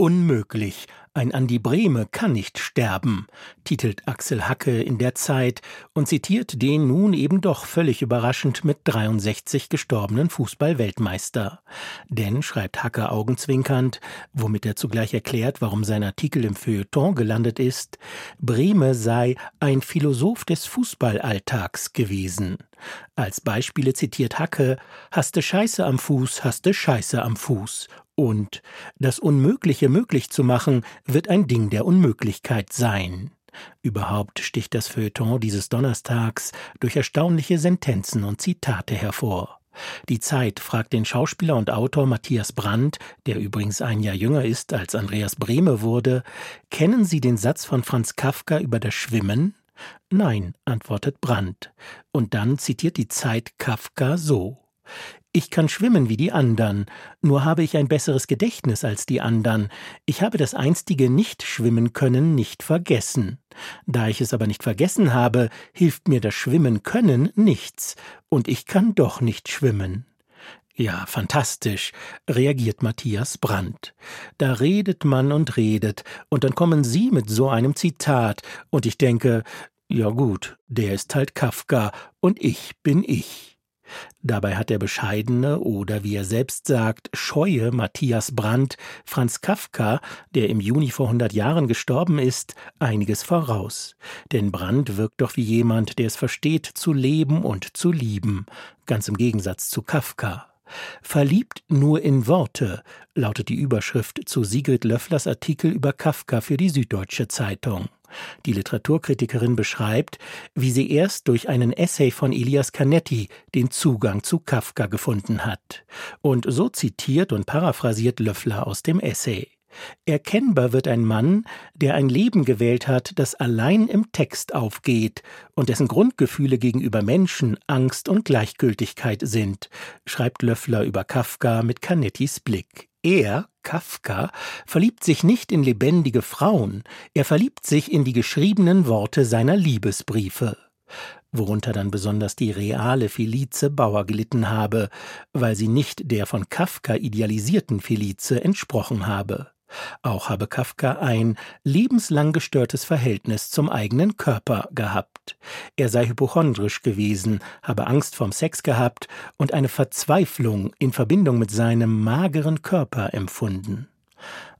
Unmöglich. Ein Andi Brehme kann nicht sterben, titelt Axel Hacke in der Zeit und zitiert den nun eben doch völlig überraschend mit 63 gestorbenen Fußball-Weltmeister. Denn, schreibt Hacke augenzwinkernd, womit er zugleich erklärt, warum sein Artikel im Feuilleton gelandet ist, Brehme sei ein Philosoph des Fußballalltags gewesen. Als Beispiele zitiert Hacke, hast Scheiße am Fuß, hast Scheiße am Fuß und das Unmögliche möglich zu machen, wird ein Ding der Unmöglichkeit sein. Überhaupt sticht das Feuilleton dieses Donnerstags durch erstaunliche Sentenzen und Zitate hervor. Die Zeit fragt den Schauspieler und Autor Matthias Brandt, der übrigens ein Jahr jünger ist als Andreas Brehme wurde, kennen Sie den Satz von Franz Kafka über das Schwimmen? Nein, antwortet Brandt. Und dann zitiert die Zeit Kafka so. Ich kann schwimmen wie die andern, nur habe ich ein besseres Gedächtnis als die andern. Ich habe das einstige Nicht-Schwimmen können nicht vergessen. Da ich es aber nicht vergessen habe, hilft mir das Schwimmen können nichts, und ich kann doch nicht schwimmen. Ja, fantastisch, reagiert Matthias Brandt. Da redet man und redet, und dann kommen Sie mit so einem Zitat, und ich denke, ja gut, der ist halt Kafka, und ich bin ich. Dabei hat der bescheidene oder wie er selbst sagt, scheue Matthias Brandt Franz Kafka, der im Juni vor 100 Jahren gestorben ist, einiges voraus. Denn Brandt wirkt doch wie jemand, der es versteht, zu leben und zu lieben, ganz im Gegensatz zu Kafka. Verliebt nur in Worte lautet die Überschrift zu Sigrid Löfflers Artikel über Kafka für die Süddeutsche Zeitung. Die Literaturkritikerin beschreibt, wie sie erst durch einen Essay von Elias Canetti den Zugang zu Kafka gefunden hat. Und so zitiert und paraphrasiert Löffler aus dem Essay. Erkennbar wird ein Mann, der ein Leben gewählt hat, das allein im Text aufgeht und dessen Grundgefühle gegenüber Menschen Angst und Gleichgültigkeit sind, schreibt Löffler über Kafka mit Canettis Blick. Er, Kafka, verliebt sich nicht in lebendige Frauen, er verliebt sich in die geschriebenen Worte seiner Liebesbriefe worunter dann besonders die reale Felice Bauer gelitten habe, weil sie nicht der von Kafka idealisierten Felice entsprochen habe. Auch habe Kafka ein lebenslang gestörtes Verhältnis zum eigenen Körper gehabt. Er sei hypochondrisch gewesen, habe Angst vorm Sex gehabt und eine Verzweiflung in Verbindung mit seinem mageren Körper empfunden.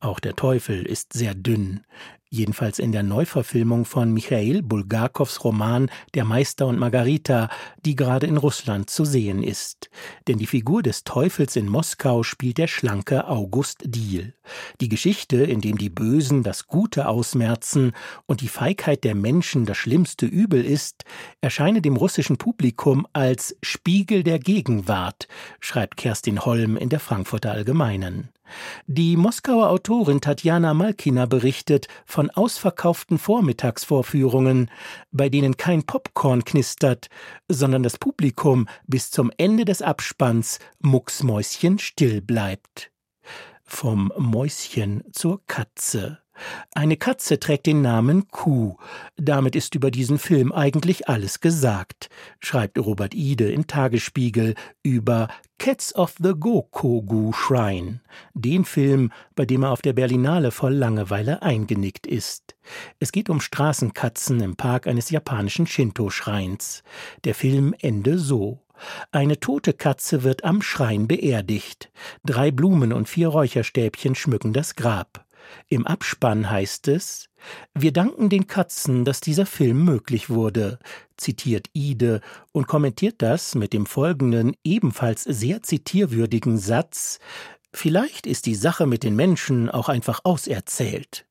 Auch der Teufel ist sehr dünn jedenfalls in der Neuverfilmung von Michail Bulgakows Roman Der Meister und Margarita, die gerade in Russland zu sehen ist. Denn die Figur des Teufels in Moskau spielt der schlanke August Diehl. Die Geschichte, in dem die Bösen das Gute ausmerzen und die Feigheit der Menschen das schlimmste Übel ist, erscheine dem russischen Publikum als Spiegel der Gegenwart, schreibt Kerstin Holm in der Frankfurter Allgemeinen. Die Moskauer Autorin Tatjana Malkina berichtet von ausverkauften Vormittagsvorführungen, bei denen kein Popcorn knistert, sondern das Publikum bis zum Ende des Abspanns mucksmäuschen still bleibt. Vom Mäuschen zur Katze. Eine Katze trägt den Namen Kuh. Damit ist über diesen Film eigentlich alles gesagt, schreibt Robert Ide im Tagesspiegel über Cats of the Gokogu Shrine, den Film, bei dem er auf der Berlinale voll Langeweile eingenickt ist. Es geht um Straßenkatzen im Park eines japanischen Shinto-Schreins. Der Film ende so. Eine tote Katze wird am Schrein beerdigt. Drei Blumen und vier Räucherstäbchen schmücken das Grab. Im Abspann heißt es Wir danken den Katzen, dass dieser Film möglich wurde, zitiert Ide und kommentiert das mit dem folgenden ebenfalls sehr zitierwürdigen Satz Vielleicht ist die Sache mit den Menschen auch einfach auserzählt.